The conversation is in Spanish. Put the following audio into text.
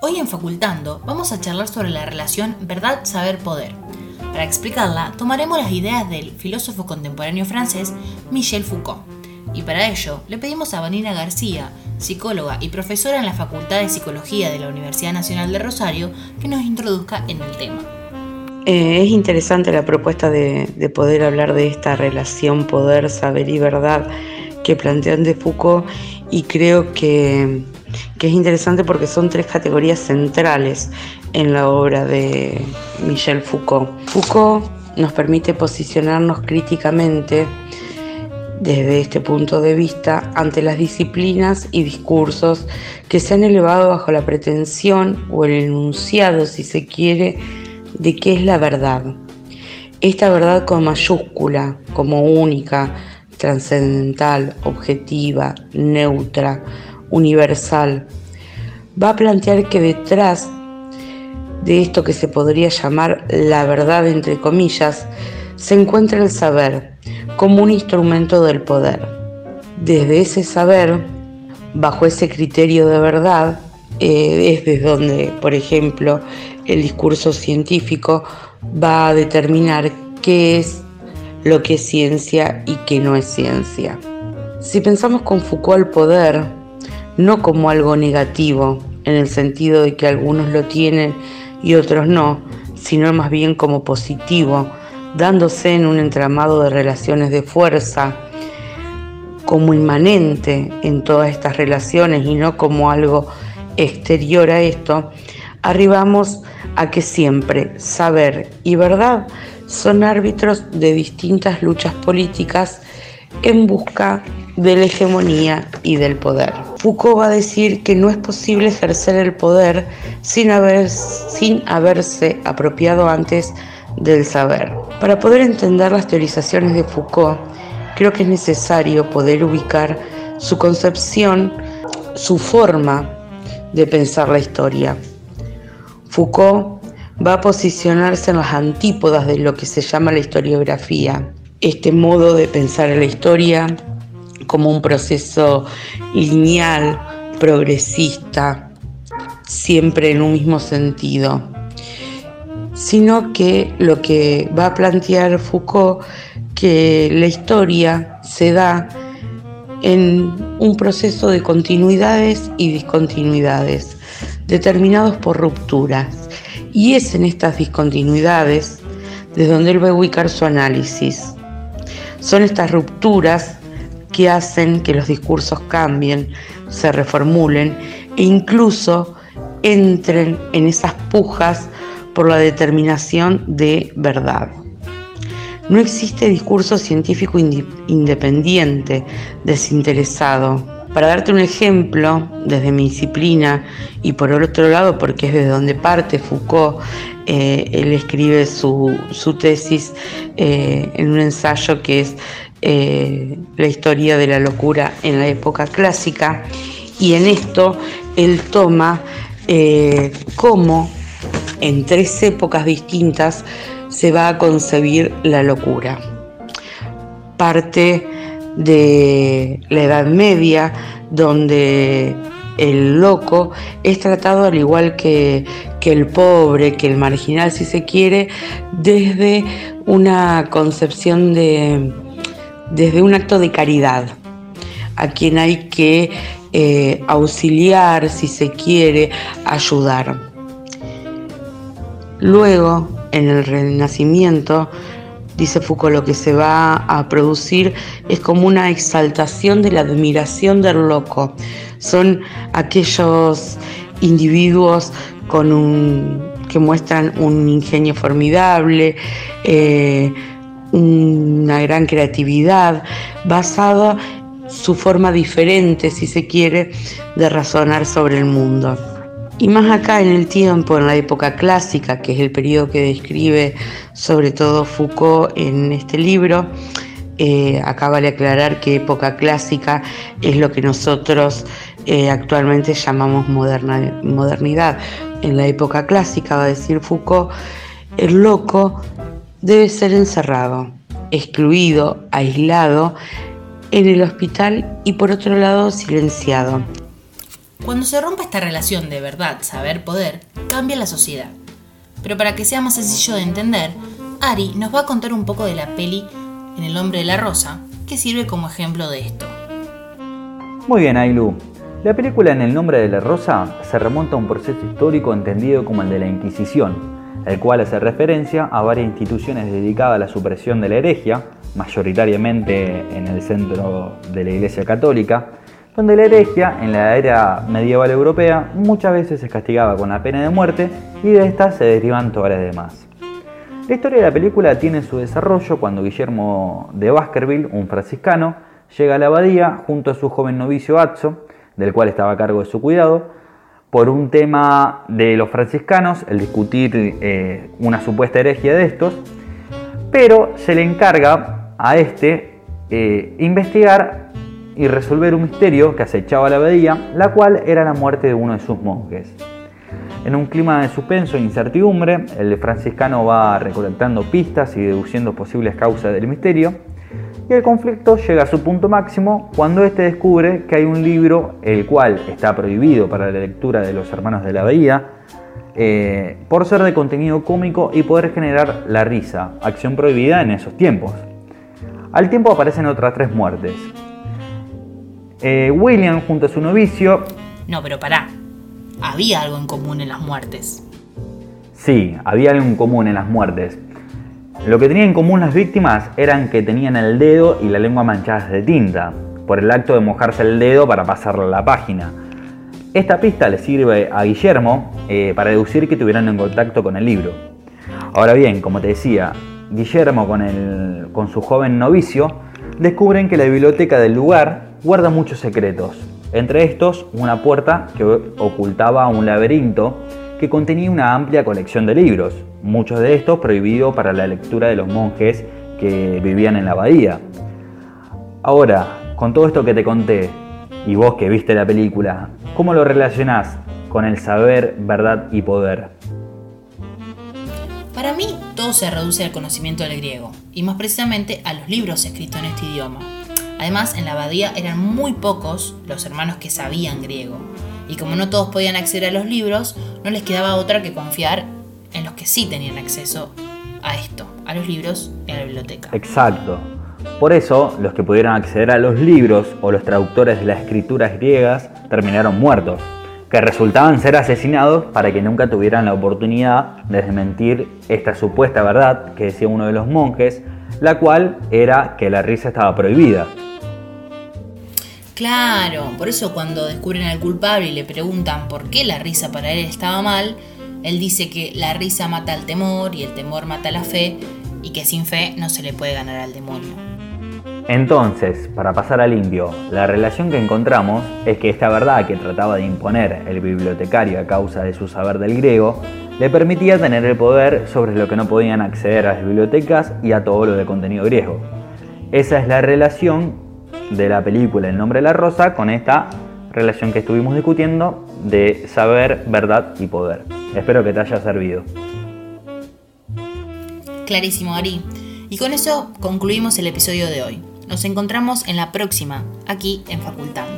Hoy en Facultando vamos a charlar sobre la relación verdad-saber-poder. Para explicarla, tomaremos las ideas del filósofo contemporáneo francés Michel Foucault. Y para ello, le pedimos a Vanina García, psicóloga y profesora en la Facultad de Psicología de la Universidad Nacional de Rosario, que nos introduzca en el tema. Eh, es interesante la propuesta de, de poder hablar de esta relación poder, saber y verdad que plantean de Foucault y creo que que es interesante porque son tres categorías centrales en la obra de Michel Foucault. Foucault nos permite posicionarnos críticamente desde este punto de vista ante las disciplinas y discursos que se han elevado bajo la pretensión o el enunciado, si se quiere, de qué es la verdad. Esta verdad con mayúscula, como única, trascendental, objetiva, neutra, universal, va a plantear que detrás de esto que se podría llamar la verdad entre comillas, se encuentra el saber como un instrumento del poder. Desde ese saber, bajo ese criterio de verdad, eh, es desde donde, por ejemplo, el discurso científico va a determinar qué es lo que es ciencia y qué no es ciencia. Si pensamos con Foucault el poder, no como algo negativo, en el sentido de que algunos lo tienen y otros no, sino más bien como positivo, dándose en un entramado de relaciones de fuerza, como inmanente en todas estas relaciones y no como algo exterior a esto, arribamos a que siempre saber y verdad son árbitros de distintas luchas políticas en busca de la hegemonía y del poder. Foucault va a decir que no es posible ejercer el poder sin, sin haberse apropiado antes del saber. Para poder entender las teorizaciones de Foucault, creo que es necesario poder ubicar su concepción, su forma de pensar la historia. Foucault va a posicionarse en las antípodas de lo que se llama la historiografía, este modo de pensar en la historia como un proceso lineal, progresista, siempre en un mismo sentido, sino que lo que va a plantear Foucault, que la historia se da en un proceso de continuidades y discontinuidades, determinados por rupturas. Y es en estas discontinuidades desde donde él va a ubicar su análisis. Son estas rupturas que hacen que los discursos cambien, se reformulen e incluso entren en esas pujas por la determinación de verdad. No existe discurso científico independiente, desinteresado. Para darte un ejemplo, desde mi disciplina y por el otro lado, porque es desde donde parte Foucault, eh, él escribe su, tesis eh, en un ensayo que es eh, la historia de la locura en la época clásica y en esto él toma cómo en tres épocas distintas se va a concebir la locura. Parte de la Edad Media, donde el loco es tratado al igual que, el pobre, que el marginal, si se quiere, desde una concepción de, desde un acto de caridad, a quien hay que eh, auxiliar, si se quiere, ayudar. Luego, en el Renacimiento, dice Foucault, lo que se va a producir es como una exaltación de la admiración del loco. Son aquellos individuos con un, que muestran un ingenio formidable, eh, una gran creatividad, basada su forma diferente, si se quiere, de razonar sobre el mundo. Y más acá en el tiempo, en la época clásica, que es el periodo que describe sobre todo Foucault en este libro, eh, acaba de aclarar que época clásica es lo que nosotros eh, actualmente llamamos modernidad. En la época clásica, va a decir Foucault, el loco debe ser encerrado, excluido, aislado en el hospital y por otro lado silenciado. Cuando se rompe esta relación de verdad, saber, poder, cambia la sociedad. Pero para que sea más sencillo de entender, Ari nos va a contar un poco de la peli En el hombre de la rosa, que sirve como ejemplo de esto. Muy bien, Ailu. La película En el nombre de la rosa se remonta a un proceso histórico entendido como el de la Inquisición, el cual hace referencia a varias instituciones dedicadas a la supresión de la herejia, mayoritariamente en el centro de la Iglesia Católica, donde la herejia en la era medieval europea muchas veces se castigaba con la pena de muerte y de esta se derivan todas las demás. La historia de la película tiene su desarrollo cuando Guillermo de Baskerville, un franciscano, llega a la abadía junto a su joven novicio Atzo, del cual estaba a cargo de su cuidado, por un tema de los franciscanos, el discutir eh, una supuesta herejía de estos, pero se le encarga a este eh, investigar y resolver un misterio que acechaba la abadía, la cual era la muerte de uno de sus monjes. En un clima de suspenso e incertidumbre, el franciscano va recolectando pistas y deduciendo posibles causas del misterio, y el conflicto llega a su punto máximo cuando éste descubre que hay un libro el cual está prohibido para la lectura de los hermanos de la bahía, eh, por ser de contenido cómico y poder generar la risa, acción prohibida en esos tiempos. Al tiempo aparecen otras tres muertes. Eh, William junto a su novicio... No, pero pará, había algo en común en las muertes. Sí, había algo en común en las muertes. Lo que tenían en común las víctimas eran que tenían el dedo y la lengua manchadas de tinta, por el acto de mojarse el dedo para pasarle a la página. Esta pista le sirve a Guillermo eh, para deducir que tuvieran en contacto con el libro. Ahora bien, como te decía, Guillermo con, con su joven novicio descubren que la biblioteca del lugar guarda muchos secretos, entre estos, una puerta que ocultaba un laberinto que contenía una amplia colección de libros, muchos de estos prohibidos para la lectura de los monjes que vivían en la abadía. Ahora, con todo esto que te conté, y vos que viste la película, ¿cómo lo relacionás con el saber, verdad y poder? Para mí, todo se reduce al conocimiento del griego, y más precisamente a los libros escritos en este idioma. Además, en la abadía eran muy pocos los hermanos que sabían griego, y como no todos podían acceder a los libros, no les quedaba otra que confiar en los que sí tenían acceso a esto, a los libros y a la biblioteca. Exacto. Por eso, los que pudieron acceder a los libros o los traductores de las escrituras griegas terminaron muertos, que resultaban ser asesinados para que nunca tuvieran la oportunidad de desmentir esta supuesta verdad que decía uno de los monjes, la cual era que la risa estaba prohibida. Claro, por eso cuando descubren al culpable y le preguntan por qué la risa para él estaba mal, él dice que la risa mata al temor y el temor mata la fe y que sin fe no se le puede ganar al demonio. Entonces, para pasar al indio, la relación que encontramos es que esta verdad que trataba de imponer el bibliotecario a causa de su saber del griego, le permitía tener el poder sobre lo que no podían acceder a las bibliotecas y a todo lo de contenido griego. Esa es la relación de la película El nombre de la rosa con esta relación que estuvimos discutiendo de saber, verdad y poder. Espero que te haya servido. Clarísimo, Ari. Y con eso concluimos el episodio de hoy. Nos encontramos en la próxima, aquí en Facultando.